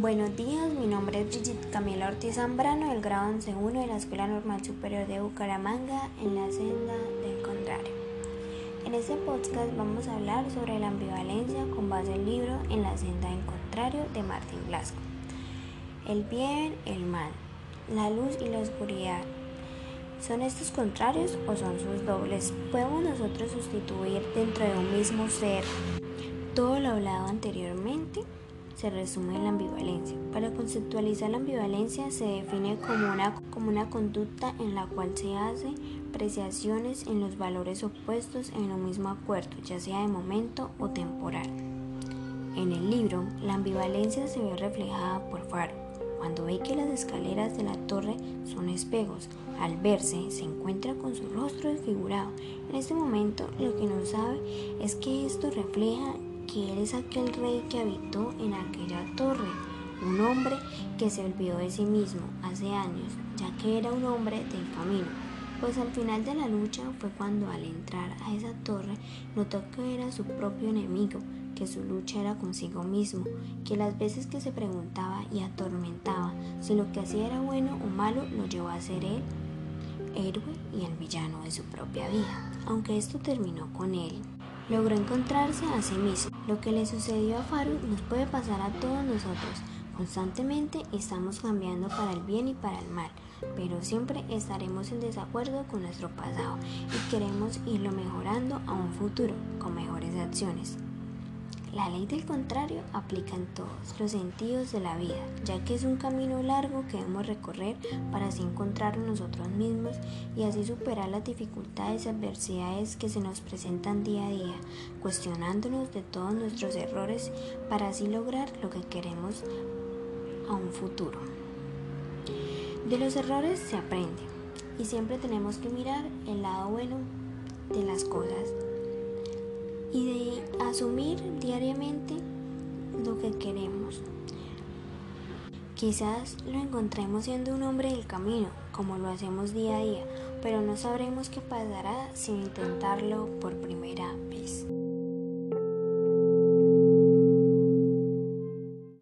Buenos días, mi nombre es Brigitte Camila Ortiz Zambrano del grado 11.1 de la Escuela Normal Superior de Bucaramanga en la senda del contrario. En este podcast vamos a hablar sobre la ambivalencia con base el libro En la senda del contrario de Martín Blasco. El bien, el mal, la luz y la oscuridad. ¿Son estos contrarios o son sus dobles? ¿Podemos nosotros sustituir dentro de un mismo ser todo lo hablado anteriormente? Se resume en la ambivalencia. Para conceptualizar la ambivalencia se define como una, como una conducta en la cual se hace apreciaciones en los valores opuestos en un mismo acuerdo, ya sea de momento o temporal. En el libro, la ambivalencia se ve reflejada por Faro. Cuando ve que las escaleras de la torre son espejos, al verse se encuentra con su rostro desfigurado. En este momento lo que no sabe es que esto refleja que él es aquel rey que habitó en aquella torre, un hombre que se olvidó de sí mismo hace años, ya que era un hombre del camino. Pues al final de la lucha fue cuando al entrar a esa torre notó que era su propio enemigo, que su lucha era consigo mismo, que las veces que se preguntaba y atormentaba si lo que hacía era bueno o malo lo llevó a ser él héroe y el villano de su propia vida, aunque esto terminó con él logró encontrarse a sí mismo. Lo que le sucedió a Faru nos puede pasar a todos nosotros. Constantemente estamos cambiando para el bien y para el mal, pero siempre estaremos en desacuerdo con nuestro pasado y queremos irlo mejorando a un futuro con mejores acciones. La ley del contrario aplica en todos los sentidos de la vida, ya que es un camino largo que debemos recorrer para así encontrarnos nosotros mismos y así superar las dificultades y adversidades que se nos presentan día a día, cuestionándonos de todos nuestros errores para así lograr lo que queremos a un futuro. De los errores se aprende y siempre tenemos que mirar el lado bueno de las cosas y de asumir diariamente lo que queremos. Quizás lo encontremos siendo un hombre del camino, como lo hacemos día a día, pero no sabremos qué pasará sin intentarlo por primera vez.